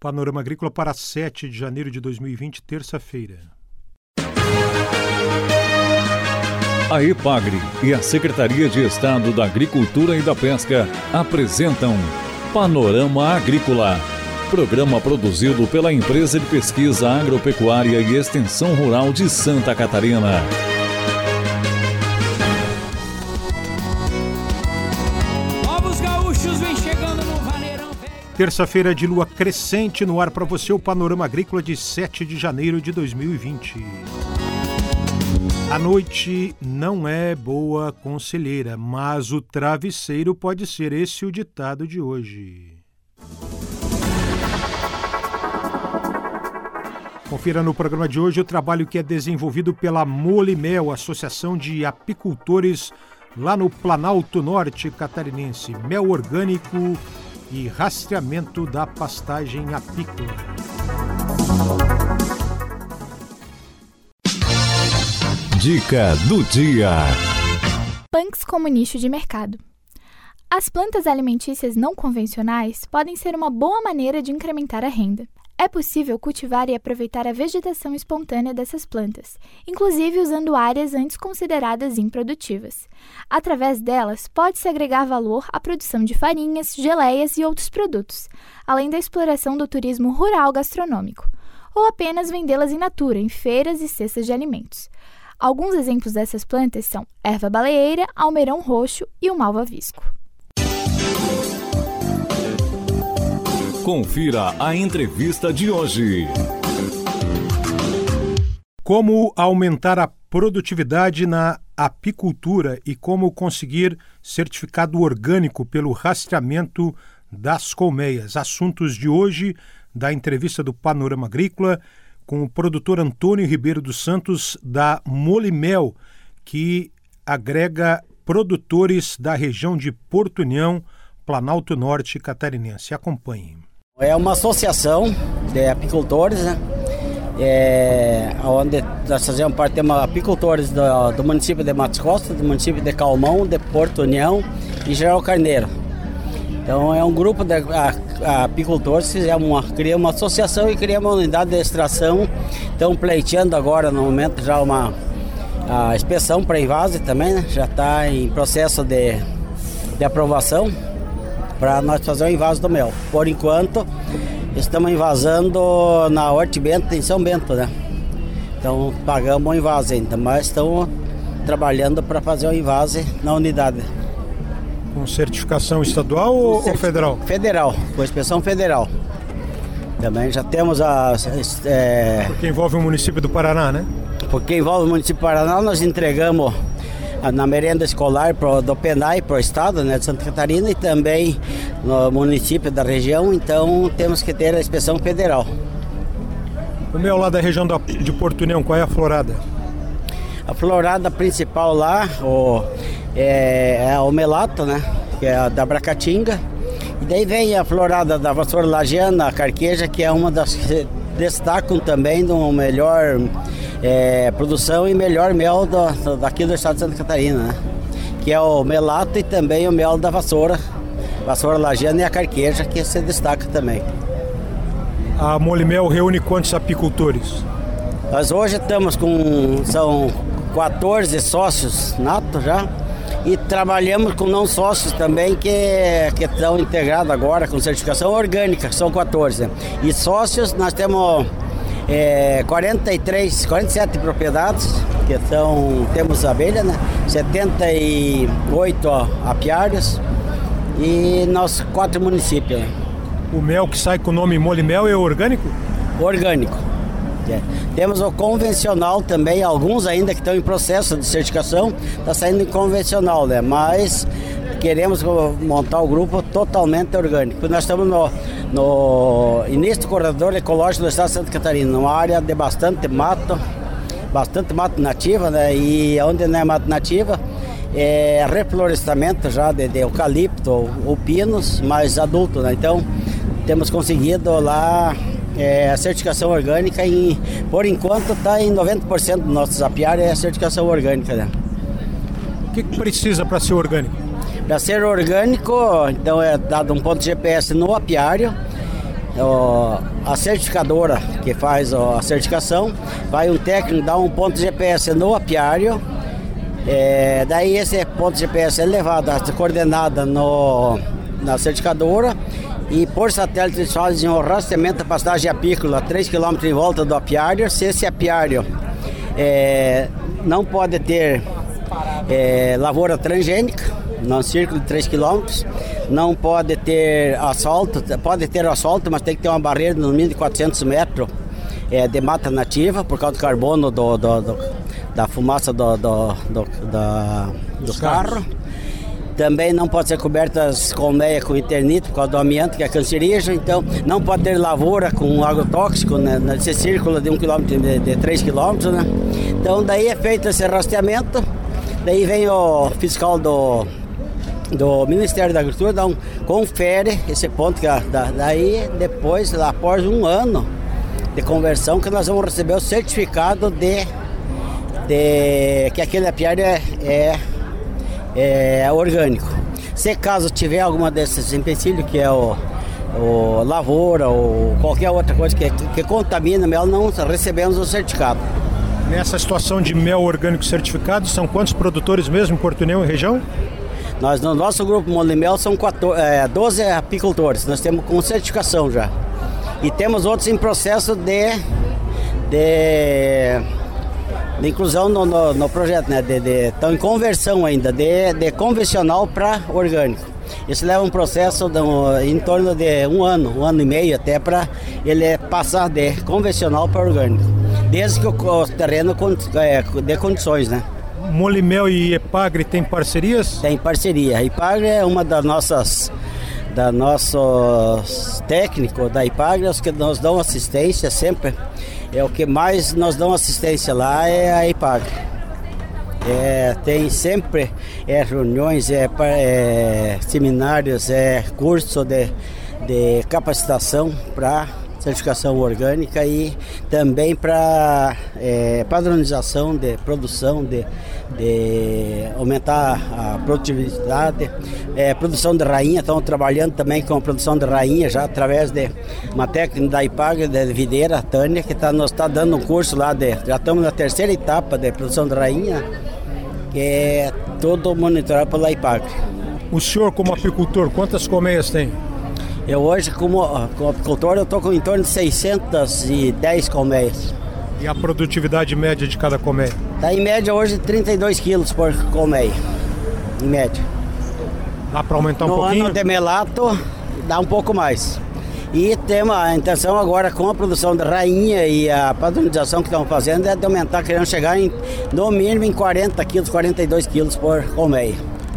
Panorama Agrícola para 7 de janeiro de 2020, terça-feira. A EPAGRE e a Secretaria de Estado da Agricultura e da Pesca apresentam Panorama Agrícola, programa produzido pela Empresa de Pesquisa Agropecuária e Extensão Rural de Santa Catarina. Terça-feira de lua crescente no ar para você, o Panorama Agrícola de 7 de janeiro de 2020. A noite não é boa conselheira, mas o travesseiro pode ser esse o ditado de hoje. Confira no programa de hoje o trabalho que é desenvolvido pela Molimel, Associação de Apicultores, lá no Planalto Norte Catarinense. Mel orgânico e rastreamento da pastagem apícola. Dica do dia: Punks como nicho de mercado. As plantas alimentícias não convencionais podem ser uma boa maneira de incrementar a renda. É possível cultivar e aproveitar a vegetação espontânea dessas plantas, inclusive usando áreas antes consideradas improdutivas. Através delas, pode-se agregar valor à produção de farinhas, geleias e outros produtos, além da exploração do turismo rural gastronômico, ou apenas vendê-las em natura, em feiras e cestas de alimentos. Alguns exemplos dessas plantas são erva baleeira, almeirão roxo e o malvavisco. Confira a entrevista de hoje. Como aumentar a produtividade na apicultura e como conseguir certificado orgânico pelo rastreamento das colmeias. Assuntos de hoje da entrevista do Panorama Agrícola com o produtor Antônio Ribeiro dos Santos da Molimel, que agrega produtores da região de Porto União, Planalto Norte catarinense. Acompanhem. É uma associação de apicultores, né? É, onde nós fazemos parte de apicultores do, do, município de Matos Costa, do município de Calmão, de Porto União e Geral Carneiro. Então é um grupo de apicultores que uma, criamos uma associação e criamos uma unidade de extração. Estão pleiteando agora no momento já uma a inspeção para invase também, né? já está em processo de, de aprovação para nós fazer o invaso do mel. Por enquanto, estamos invasando na Horte Bento, em São Bento, né? Então pagamos o invase ainda, mas estamos trabalhando para fazer o invase na unidade. Com certificação estadual ou, federal? Federal, com inspeção federal. Também já temos a. É... Porque envolve o município do Paraná, né? Porque envolve o município do Paraná, nós entregamos na merenda escolar pro, do Penai para o estado né, de Santa Catarina e também no município da região, então temos que ter a inspeção federal. O meu lá da região de Porto União, qual é a florada? A florada principal lá o, é, é o melato, né? Que é a da Bracatinga. E daí vem a florada da vassoura lagiana, a carqueja, que é uma das que destacam também do melhor é, produção e melhor mel do, daqui do estado de Santa Catarina, né? que é o melato e também o mel da vassoura, vassoura lagiana e a carqueja, que se destaca também. A Molimel reúne quantos apicultores? Nós hoje estamos com, são 14 sócios natos já, e trabalhamos com não sócios também que, que estão integrados agora com certificação orgânica, são 14. E sócios nós temos é, 43, 47 propriedades, que são, temos abelha, né? 78 apiários e nós quatro municípios. O mel que sai com o nome Mole Mel é orgânico? Orgânico. É. Temos o convencional também, alguns ainda que estão em processo de certificação, está saindo em convencional, né? Mas queremos montar o grupo totalmente orgânico. Nós estamos no, no início do corredor ecológico do estado de Santa Catarina, uma área de bastante mato, bastante mato nativa, né? E onde não é mato nativa, é reflorestamento já de, de eucalipto ou pinos, mais adulto, né? Então, temos conseguido lá é, a certificação orgânica e, por enquanto, está em 90% dos nossos apiários é a certificação orgânica, né? O que, que precisa para ser orgânico? Para ser orgânico, então é dado um ponto GPS no apiário. A certificadora que faz a certificação, vai um técnico dar um ponto GPS no apiário, é, daí esse ponto GPS é levado a coordenada no, na certificadora. E por satélite eles fazem um rastreamento da pastagem apícola 3 km em volta do apiário. Se esse apiário é, não pode ter é, lavoura transgênica, no círculo de 3 km, não pode ter asfalto, pode ter asfalto, mas tem que ter uma barreira no mínimo de 400 metros é, de mata nativa, por causa do carbono do, do, do da fumaça do, do, do, da, do carro. Também não pode ser cobertas colmeia com internito por causa do amianto, que é cancerígeno. Então, não pode ter lavoura com agrotóxico né, nesse círculo de um quilômetro, de, de 3 quilômetros. Né? Então, daí é feito esse rastreamento. Daí vem o fiscal do, do Ministério da Agricultura, dá um, confere esse ponto. Que, da, daí, depois, após um ano de conversão, que nós vamos receber o certificado de, de que aquele apiário é, é é, orgânico. Se caso tiver alguma desses empecilhos, que é o, o lavoura ou qualquer outra coisa que, que contamina mel, não recebemos o certificado. Nessa situação de mel orgânico certificado, são quantos produtores mesmo em Porto União e região? Nós, no nosso grupo Molimel, são 14, é, 12 apicultores, nós temos com certificação já. E temos outros em processo de, de de inclusão no, no, no projeto, né? De, de, estão em conversão ainda, de, de convencional para orgânico. Isso leva um processo de, em torno de um ano, um ano e meio até para ele passar de convencional para orgânico. Desde que o, o terreno é, dê condições, né? Molimel e Epagre tem parcerias? Tem parceria. A Epagre é uma das nossas da nossos técnicos da Ipagre, os que nos dão assistência sempre é o que mais nós damos assistência lá é a IPAG. É, tem sempre é, reuniões, é, é, seminários, é, curso de, de capacitação para certificação orgânica e também para é, padronização de produção, de, de aumentar a produtividade, é, produção de rainha, estamos trabalhando também com a produção de rainha já através de uma técnica da IPAG, de videira, Tânia, que tá, nos está dando um curso lá, de, já estamos na terceira etapa de produção de rainha, que é todo monitorado pela IPAG. O senhor como apicultor, quantas colmeias tem? Eu hoje, como, apicultor, eu estou com em torno de 610 colmeias. E a produtividade média de cada colmeia? Está em média hoje 32 quilos por colmeia, em média. Dá para aumentar um no pouquinho? No ano de melato, dá um pouco mais. E temos a intenção agora com a produção da rainha e a padronização que estamos fazendo é de aumentar, querendo chegar em, no mínimo em 40 quilos, 42 quilos por colmeia.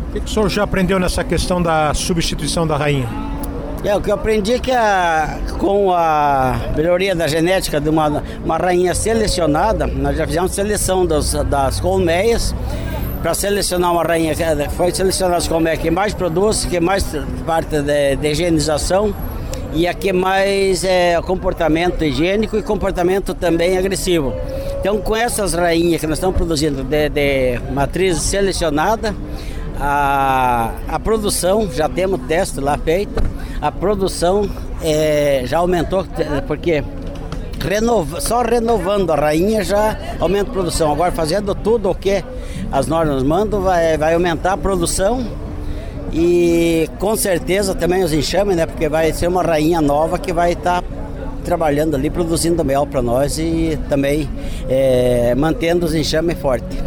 O que o senhor já aprendeu nessa questão da substituição da rainha? É, o que eu aprendi é que a, com a melhoria da genética de uma, uma rainha selecionada, nós já fizemos seleção das, das colmeias para selecionar uma rainha, foi selecionada as colmeias que mais produz, que mais parte de, de higienização e a que mais é comportamento higiênico e comportamento também agressivo. Então, com essas rainhas que nós estamos produzindo de, de matriz selecionada, a, a produção, já temos teste lá feito, a produção é, já aumentou, porque renova, só renovando a rainha já aumenta a produção. Agora fazendo tudo o que as normas mandam, vai, vai aumentar a produção e com certeza também os enxames, né? Porque vai ser uma rainha nova que vai estar tá trabalhando ali, produzindo mel para nós e também é, mantendo os enxames fortes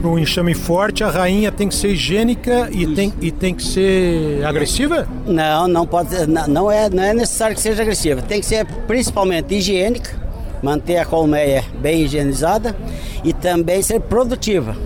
para um enxame forte, a rainha tem que ser higiênica e tem, e tem que ser agressiva? Não, não pode, não é, não é necessário que seja agressiva. Tem que ser principalmente higiênica, manter a colmeia bem higienizada e também ser produtiva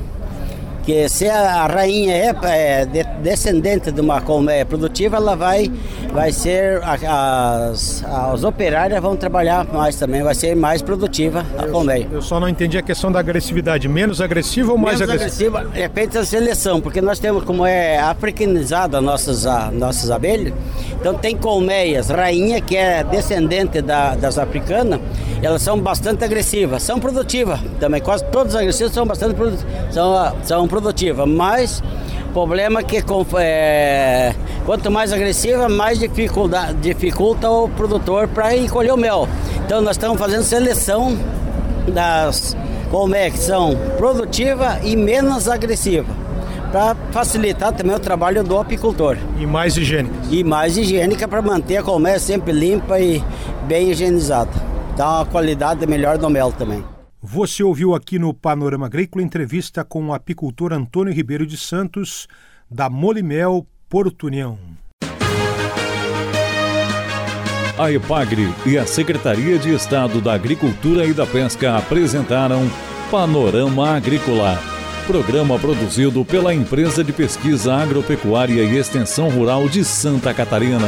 que se a rainha é, é descendente de uma colmeia produtiva, ela vai, vai ser, as, as operárias vão trabalhar mais também, vai ser mais produtiva a colmeia. Eu só não entendi a questão da agressividade, menos agressiva ou mais menos agressiva? agressiva? É feita a seleção, porque nós temos como é africanizada nossas, a, nossas abelhas, então tem colmeias, rainha que é descendente da, das africanas, elas são bastante agressivas, são produtivas também, quase todas as agressivas são bastante são, são produtivas, mas problema é que é, quanto mais agressiva, mais dificulta, dificulta o produtor para colher o mel. Então nós estamos fazendo seleção das colmeias que são produtivas e menos agressivas para facilitar também o trabalho do apicultor. E mais higiênica. E mais higiênica para manter a colmeia sempre limpa e bem higienizada. Dá uma qualidade melhor do mel também. Você ouviu aqui no Panorama Agrícola entrevista com o apicultor Antônio Ribeiro de Santos, da Molimel Porto União. A EPAGRE e a Secretaria de Estado da Agricultura e da Pesca apresentaram Panorama Agrícola Programa produzido pela Empresa de Pesquisa Agropecuária e Extensão Rural de Santa Catarina.